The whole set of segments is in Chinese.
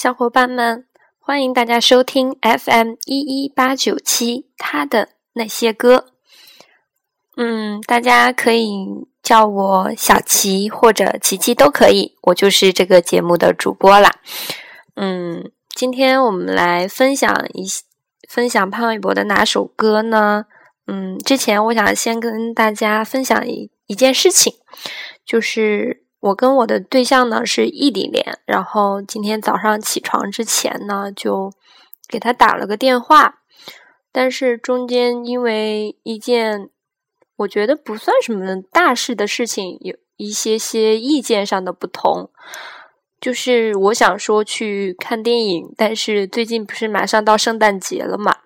小伙伴们，欢迎大家收听 FM 一一八九七他的那些歌。嗯，大家可以叫我小琪或者琪琪都可以，我就是这个节目的主播啦。嗯，今天我们来分享一分享潘玮柏的哪首歌呢？嗯，之前我想先跟大家分享一一件事情，就是我跟我的对象呢是异地恋，然后今天早上起床之前呢，就给他打了个电话，但是中间因为一件我觉得不算什么大事的事情，有一些些意见上的不同，就是我想说去看电影，但是最近不是马上到圣诞节了嘛。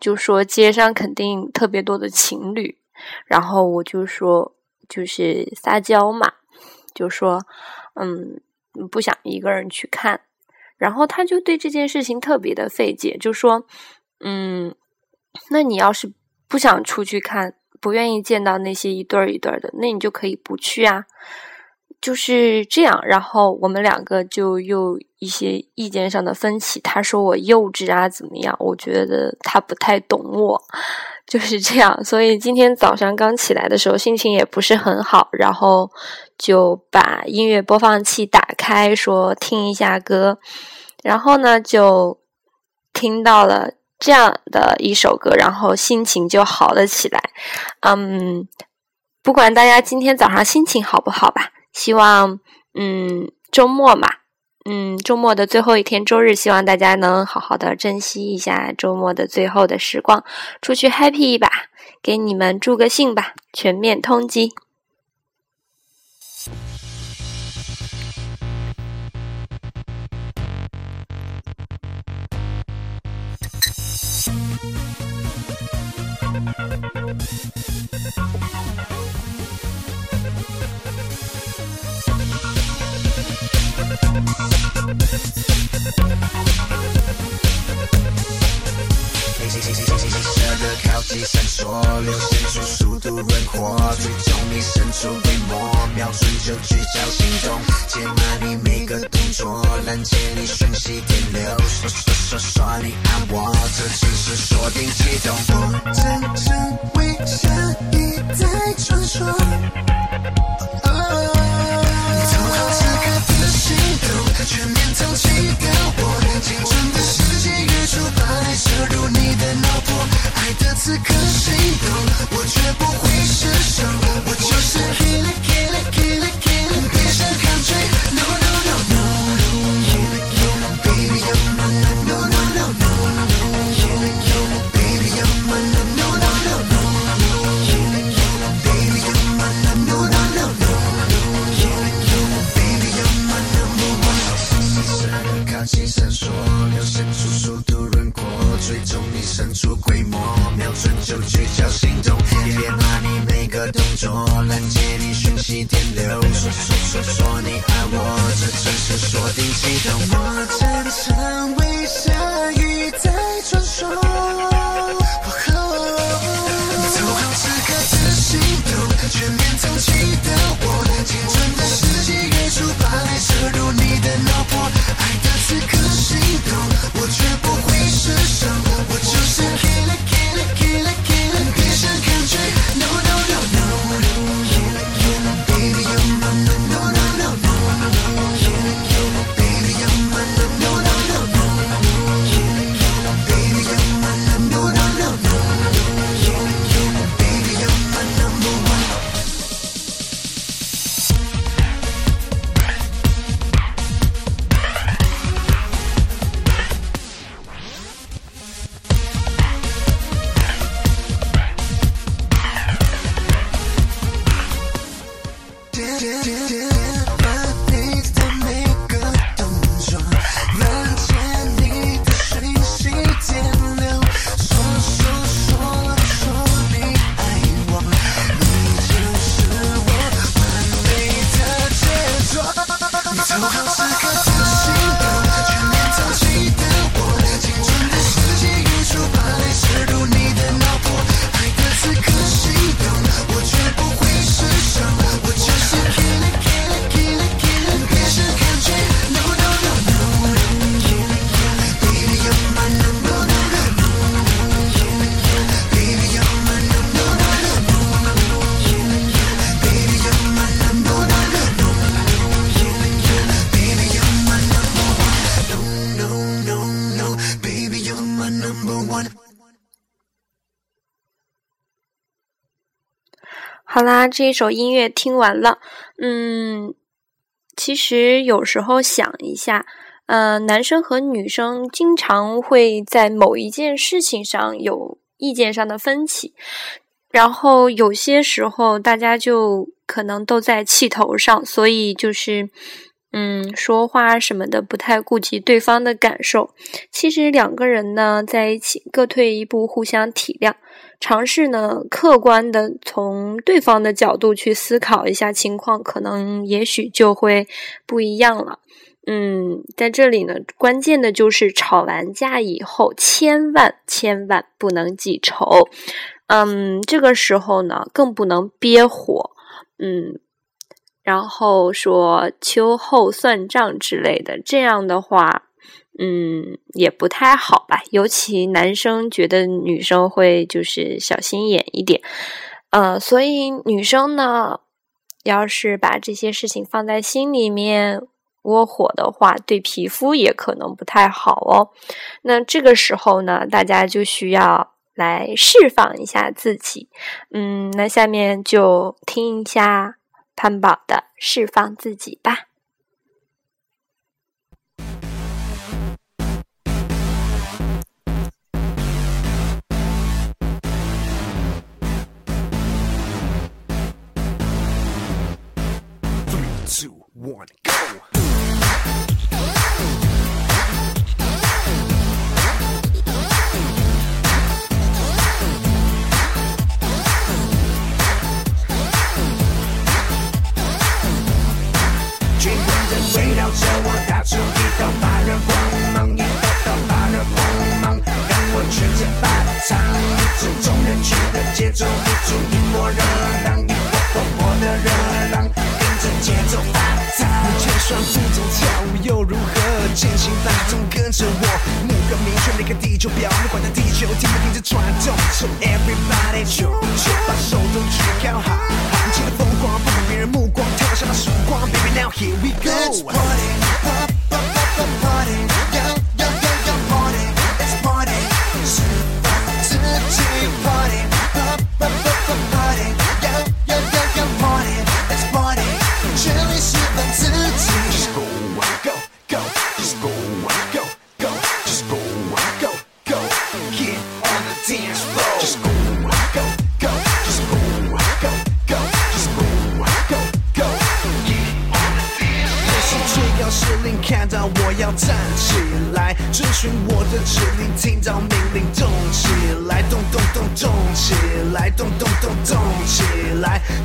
就说街上肯定特别多的情侣，然后我就说就是撒娇嘛，就说嗯不想一个人去看，然后他就对这件事情特别的费解，就说嗯，那你要是不想出去看，不愿意见到那些一对儿一对儿的，那你就可以不去啊。就是这样，然后我们两个就又一些意见上的分歧。他说我幼稚啊，怎么样？我觉得他不太懂我，就是这样。所以今天早上刚起来的时候，心情也不是很好，然后就把音乐播放器打开，说听一下歌。然后呢，就听到了这样的一首歌，然后心情就好了起来。嗯，不管大家今天早上心情好不好吧。希望，嗯，周末嘛，嗯，周末的最后一天，周日，希望大家能好好的珍惜一下周末的最后的时光，出去 happy 一把，给你们助个兴吧，全面通缉。闪烁，流现出速度轮廓，追踪你伸出规模，瞄准就聚焦行动，解码你每个动作，拦截你瞬息电流，刷刷刷刷你爱我，这就是锁定启动。我真就聚焦心动，别骂你每个动作，拦截你讯息电流，说说说说你爱我，这只是锁定启动。我真成好啦，这一首音乐听完了，嗯，其实有时候想一下，呃，男生和女生经常会在某一件事情上有意见上的分歧，然后有些时候大家就可能都在气头上，所以就是。嗯，说话什么的不太顾及对方的感受。其实两个人呢在一起，各退一步，互相体谅，尝试呢客观的从对方的角度去思考一下情况，可能也许就会不一样了。嗯，在这里呢，关键的就是吵完架以后，千万千万不能记仇。嗯，这个时候呢，更不能憋火。嗯。然后说秋后算账之类的，这样的话，嗯，也不太好吧。尤其男生觉得女生会就是小心眼一点，呃，所以女生呢，要是把这些事情放在心里面窝火的话，对皮肤也可能不太好哦。那这个时候呢，大家就需要来释放一下自己。嗯，那下面就听一下。潘宝的释放自己吧。Two one go! 出一道发热光芒，一道道发热光芒，让我全身发烫。一直众人去的节奏，一出一抹热浪，一波波波的热浪，跟着节奏发烫。你就算不懂跳舞又如何？尽情摆动，跟着我，目标明确，离开地球表，面管它地球停不停止转动。So everybody，就就把手都举高，喊尽了疯狂，不管别人目光，跳上了曙光。Baby，now here we go。Let's party up。the party.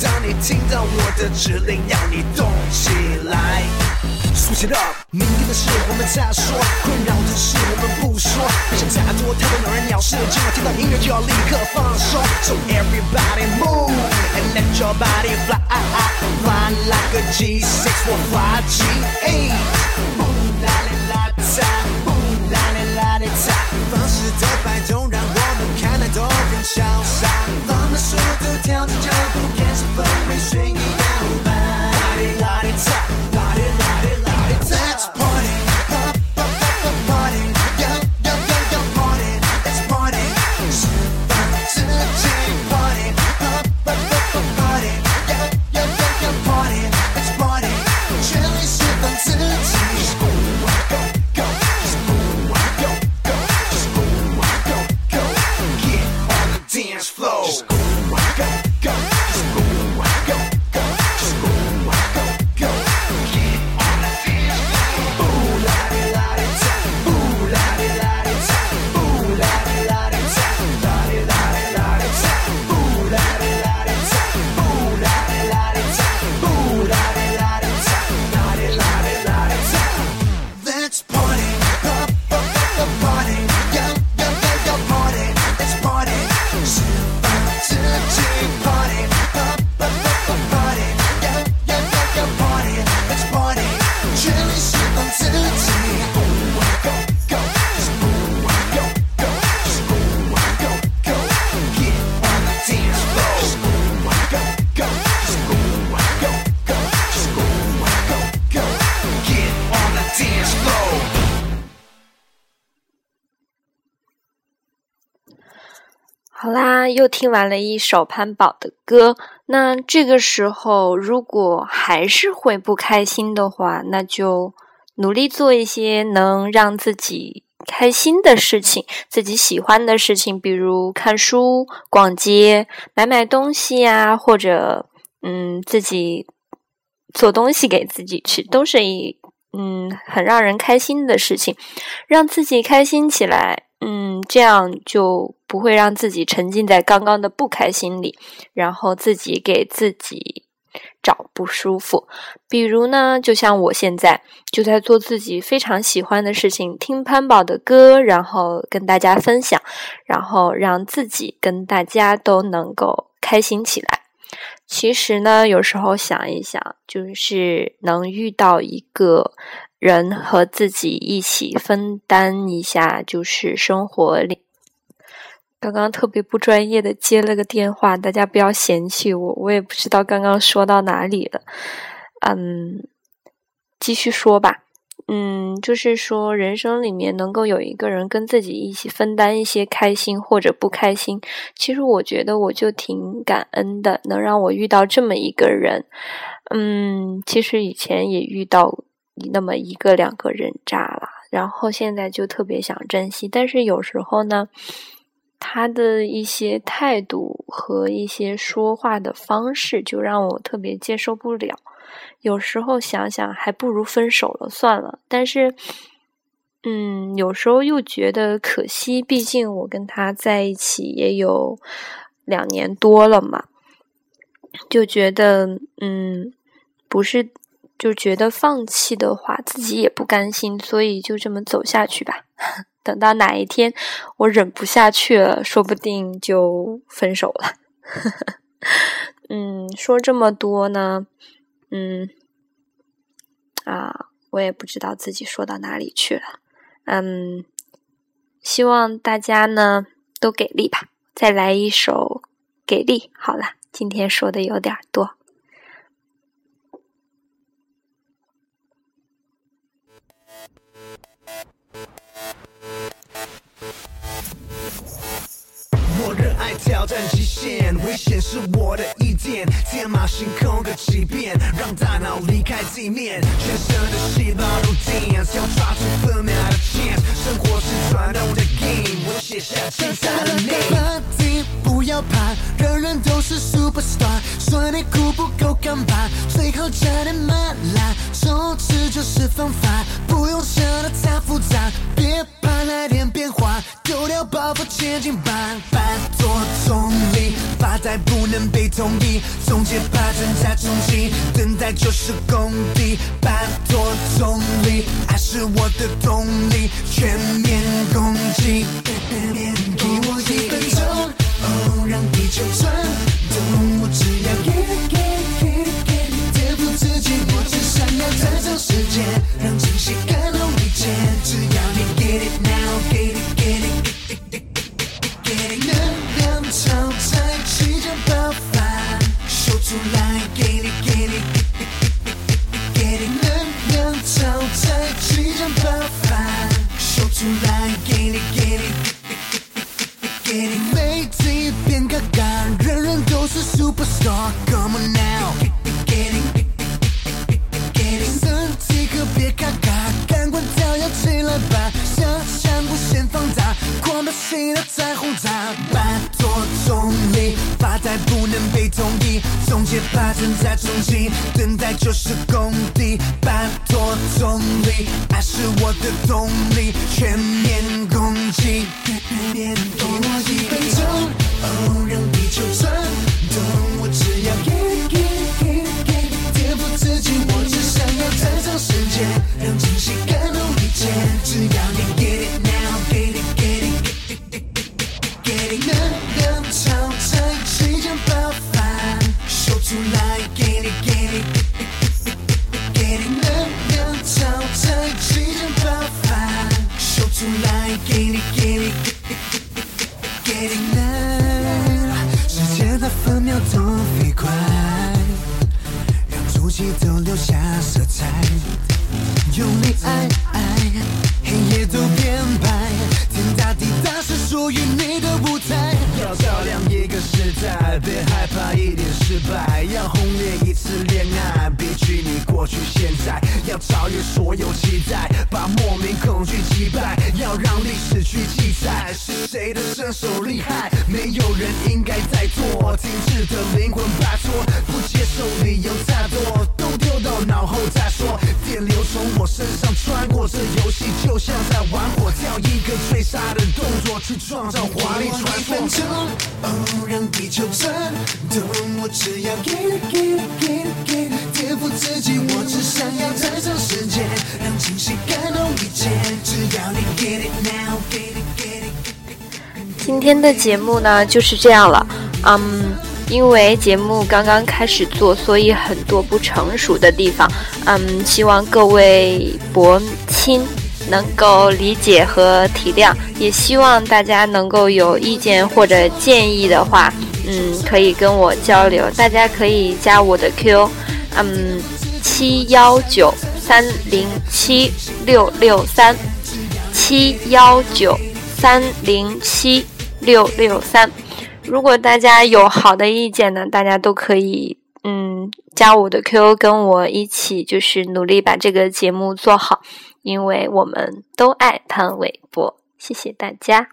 当你听到我的指令要你动起来 switch it up 明天的事我们再说困扰的事我们不说别想太多太多鸟人鸟事今晚听到音乐就要立刻放松 so everybody move and let your body fly fly like a g six 我 boom la la la da da da da da 放肆的摆动让我们看得都很潇洒放慢速度跳进好啦，又听完了一首潘宝的歌。那这个时候，如果还是会不开心的话，那就努力做一些能让自己开心的事情，自己喜欢的事情，比如看书、逛街、买买东西呀，或者嗯，自己做东西给自己吃，都是一嗯很让人开心的事情，让自己开心起来。嗯，这样就不会让自己沉浸在刚刚的不开心里，然后自己给自己找不舒服。比如呢，就像我现在就在做自己非常喜欢的事情，听潘宝的歌，然后跟大家分享，然后让自己跟大家都能够开心起来。其实呢，有时候想一想，就是能遇到一个。人和自己一起分担一下，就是生活里。刚刚特别不专业的接了个电话，大家不要嫌弃我，我也不知道刚刚说到哪里了。嗯，继续说吧。嗯，就是说人生里面能够有一个人跟自己一起分担一些开心或者不开心，其实我觉得我就挺感恩的，能让我遇到这么一个人。嗯，其实以前也遇到。那么一个两个人渣了，然后现在就特别想珍惜，但是有时候呢，他的一些态度和一些说话的方式就让我特别接受不了。有时候想想，还不如分手了算了。但是，嗯，有时候又觉得可惜，毕竟我跟他在一起也有两年多了嘛，就觉得嗯，不是。就觉得放弃的话，自己也不甘心，所以就这么走下去吧。等到哪一天我忍不下去了，说不定就分手了。嗯，说这么多呢，嗯，啊，我也不知道自己说到哪里去了。嗯，希望大家呢都给力吧。再来一首《给力》。好了，今天说的有点多。挑战极限，危险是我的一点，天马行空个几遍，让大脑离开地面，全身的细胞都 dance，要抓住分秒的 chance，生活是转动的 game，我写下精彩的 name。不要怕，人人都是 superstar，说你苦不够干巴，最好加点麻辣，手指就是方法，不用想的太复杂，别怕来点变化，丢掉包袱前进吧，拜托。总再，不能被同意，总结把正在冲击，等待就是功底，摆脱重力，爱是我的动力，全面攻击。给我一分钟，哦，让地球转动，总结发展在冲击，等待就是工地。拜托总理，爱是我的动力，全面攻击。给我一分钟，哦，让地球转爱黑夜都变白天大地大是属于你的舞台要照亮一个时代别害怕一点失败要轰烈一次恋爱别距离过去现在要超越所有期待把莫名恐惧击败要让历史去记载是谁的身手厉害没有人应该再做精致的灵魂摆脱不接受理由太多脑后再说，电流从我身上穿过，这游戏就像在玩火，跳一个追杀的动作，去创造华丽传说。分钟，哦，让地球转动，我只要 get it get it get it get it，颠覆自己，我只想要站上世界，让惊喜感动一切，只要你 get it now get it get it。今天的节目呢就是这样了，嗯，因为节目刚刚开始做，所以很多不成熟的地方，嗯，希望各位伯亲能够理解和体谅，也希望大家能够有意见或者建议的话，嗯，可以跟我交流，大家可以加我的 Q，嗯，七幺九三零七六六三，七幺九三零七。六六三，如果大家有好的意见呢，大家都可以嗯加我的 QQ，跟我一起就是努力把这个节目做好，因为我们都爱潘玮柏，谢谢大家。